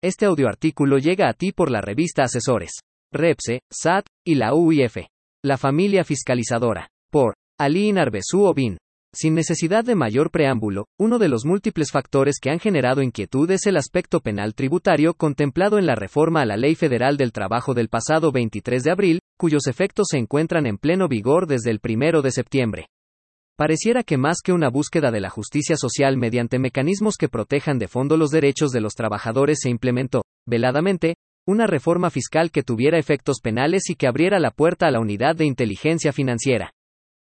Este audioartículo llega a ti por la revista Asesores, Repse, SAT y la UIF. La familia fiscalizadora. Por Ali Arbezú Obin. Sin necesidad de mayor preámbulo, uno de los múltiples factores que han generado inquietud es el aspecto penal tributario contemplado en la reforma a la Ley Federal del Trabajo del pasado 23 de abril, cuyos efectos se encuentran en pleno vigor desde el 1 de septiembre. Pareciera que más que una búsqueda de la justicia social mediante mecanismos que protejan de fondo los derechos de los trabajadores se implementó, veladamente, una reforma fiscal que tuviera efectos penales y que abriera la puerta a la unidad de inteligencia financiera.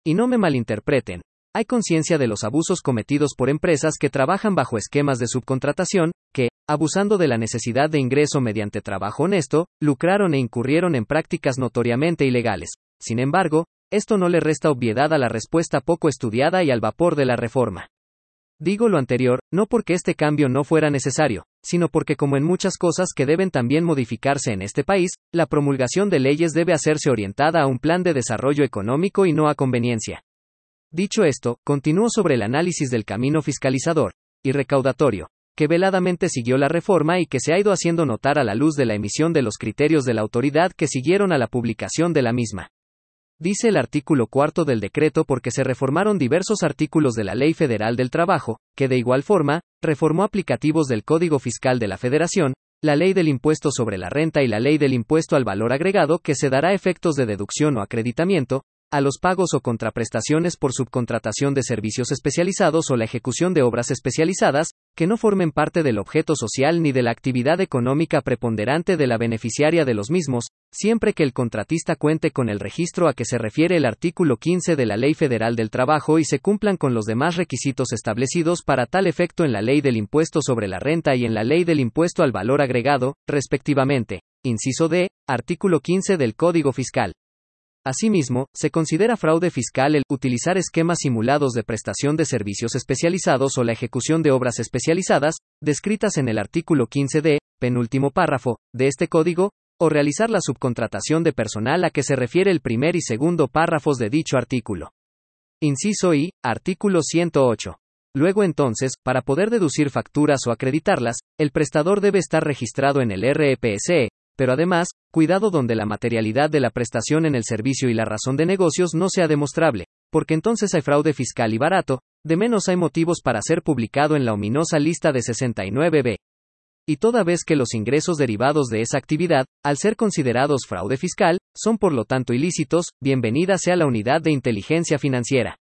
Y no me malinterpreten, hay conciencia de los abusos cometidos por empresas que trabajan bajo esquemas de subcontratación, que, abusando de la necesidad de ingreso mediante trabajo honesto, lucraron e incurrieron en prácticas notoriamente ilegales. Sin embargo, esto no le resta obviedad a la respuesta poco estudiada y al vapor de la reforma. Digo lo anterior, no porque este cambio no fuera necesario, sino porque como en muchas cosas que deben también modificarse en este país, la promulgación de leyes debe hacerse orientada a un plan de desarrollo económico y no a conveniencia. Dicho esto, continúo sobre el análisis del camino fiscalizador y recaudatorio, que veladamente siguió la reforma y que se ha ido haciendo notar a la luz de la emisión de los criterios de la autoridad que siguieron a la publicación de la misma. Dice el artículo cuarto del decreto porque se reformaron diversos artículos de la Ley Federal del Trabajo, que de igual forma, reformó aplicativos del Código Fiscal de la Federación, la Ley del Impuesto sobre la Renta y la Ley del Impuesto al Valor Agregado que se dará efectos de deducción o acreditamiento, a los pagos o contraprestaciones por subcontratación de servicios especializados o la ejecución de obras especializadas, que no formen parte del objeto social ni de la actividad económica preponderante de la beneficiaria de los mismos, siempre que el contratista cuente con el registro a que se refiere el artículo 15 de la Ley Federal del Trabajo y se cumplan con los demás requisitos establecidos para tal efecto en la Ley del Impuesto sobre la Renta y en la Ley del Impuesto al Valor Agregado, respectivamente. Inciso D, artículo 15 del Código Fiscal. Asimismo, se considera fraude fiscal el utilizar esquemas simulados de prestación de servicios especializados o la ejecución de obras especializadas, descritas en el artículo 15d, penúltimo párrafo, de este código, o realizar la subcontratación de personal a que se refiere el primer y segundo párrafos de dicho artículo. Inciso I, artículo 108. Luego entonces, para poder deducir facturas o acreditarlas, el prestador debe estar registrado en el REPSE, pero además, cuidado donde la materialidad de la prestación en el servicio y la razón de negocios no sea demostrable, porque entonces hay fraude fiscal y barato, de menos hay motivos para ser publicado en la ominosa lista de 69b. Y toda vez que los ingresos derivados de esa actividad, al ser considerados fraude fiscal, son por lo tanto ilícitos, bienvenida sea la unidad de inteligencia financiera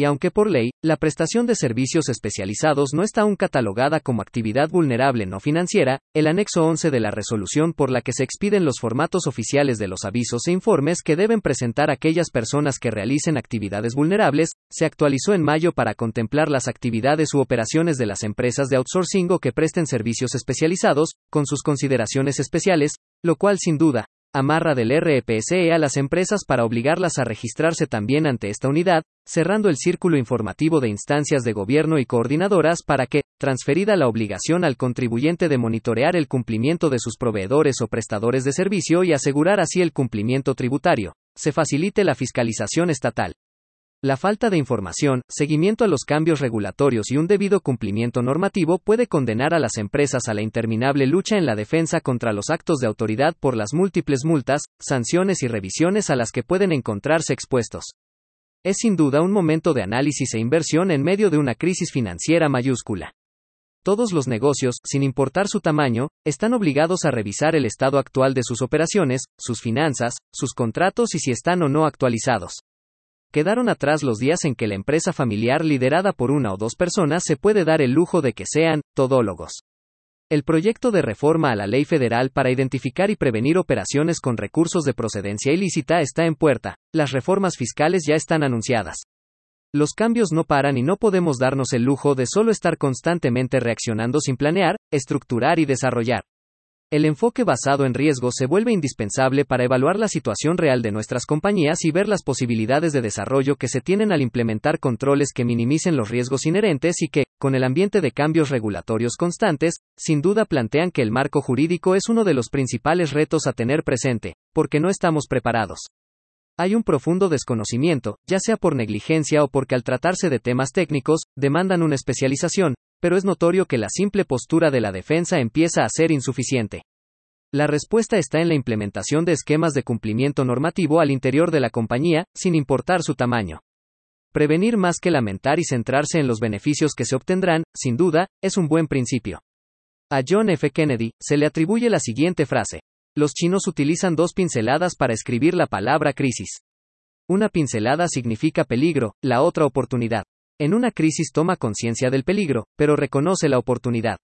y aunque por ley, la prestación de servicios especializados no está aún catalogada como actividad vulnerable no financiera, el anexo 11 de la resolución por la que se expiden los formatos oficiales de los avisos e informes que deben presentar aquellas personas que realicen actividades vulnerables, se actualizó en mayo para contemplar las actividades u operaciones de las empresas de outsourcing o que presten servicios especializados, con sus consideraciones especiales, lo cual sin duda, amarra del REPSE a las empresas para obligarlas a registrarse también ante esta unidad, cerrando el círculo informativo de instancias de gobierno y coordinadoras para que, transferida la obligación al contribuyente de monitorear el cumplimiento de sus proveedores o prestadores de servicio y asegurar así el cumplimiento tributario, se facilite la fiscalización estatal. La falta de información, seguimiento a los cambios regulatorios y un debido cumplimiento normativo puede condenar a las empresas a la interminable lucha en la defensa contra los actos de autoridad por las múltiples multas, sanciones y revisiones a las que pueden encontrarse expuestos. Es sin duda un momento de análisis e inversión en medio de una crisis financiera mayúscula. Todos los negocios, sin importar su tamaño, están obligados a revisar el estado actual de sus operaciones, sus finanzas, sus contratos y si están o no actualizados. Quedaron atrás los días en que la empresa familiar liderada por una o dos personas se puede dar el lujo de que sean todólogos. El proyecto de reforma a la ley federal para identificar y prevenir operaciones con recursos de procedencia ilícita está en puerta, las reformas fiscales ya están anunciadas. Los cambios no paran y no podemos darnos el lujo de solo estar constantemente reaccionando sin planear, estructurar y desarrollar. El enfoque basado en riesgo se vuelve indispensable para evaluar la situación real de nuestras compañías y ver las posibilidades de desarrollo que se tienen al implementar controles que minimicen los riesgos inherentes y que, con el ambiente de cambios regulatorios constantes, sin duda plantean que el marco jurídico es uno de los principales retos a tener presente, porque no estamos preparados. Hay un profundo desconocimiento, ya sea por negligencia o porque al tratarse de temas técnicos, demandan una especialización, pero es notorio que la simple postura de la defensa empieza a ser insuficiente. La respuesta está en la implementación de esquemas de cumplimiento normativo al interior de la compañía, sin importar su tamaño. Prevenir más que lamentar y centrarse en los beneficios que se obtendrán, sin duda, es un buen principio. A John F. Kennedy se le atribuye la siguiente frase. Los chinos utilizan dos pinceladas para escribir la palabra crisis. Una pincelada significa peligro, la otra oportunidad. En una crisis toma conciencia del peligro, pero reconoce la oportunidad.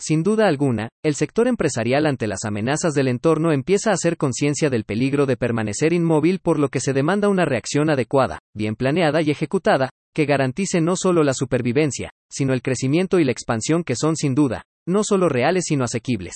Sin duda alguna, el sector empresarial ante las amenazas del entorno empieza a hacer conciencia del peligro de permanecer inmóvil por lo que se demanda una reacción adecuada, bien planeada y ejecutada, que garantice no solo la supervivencia, sino el crecimiento y la expansión que son sin duda, no solo reales sino asequibles.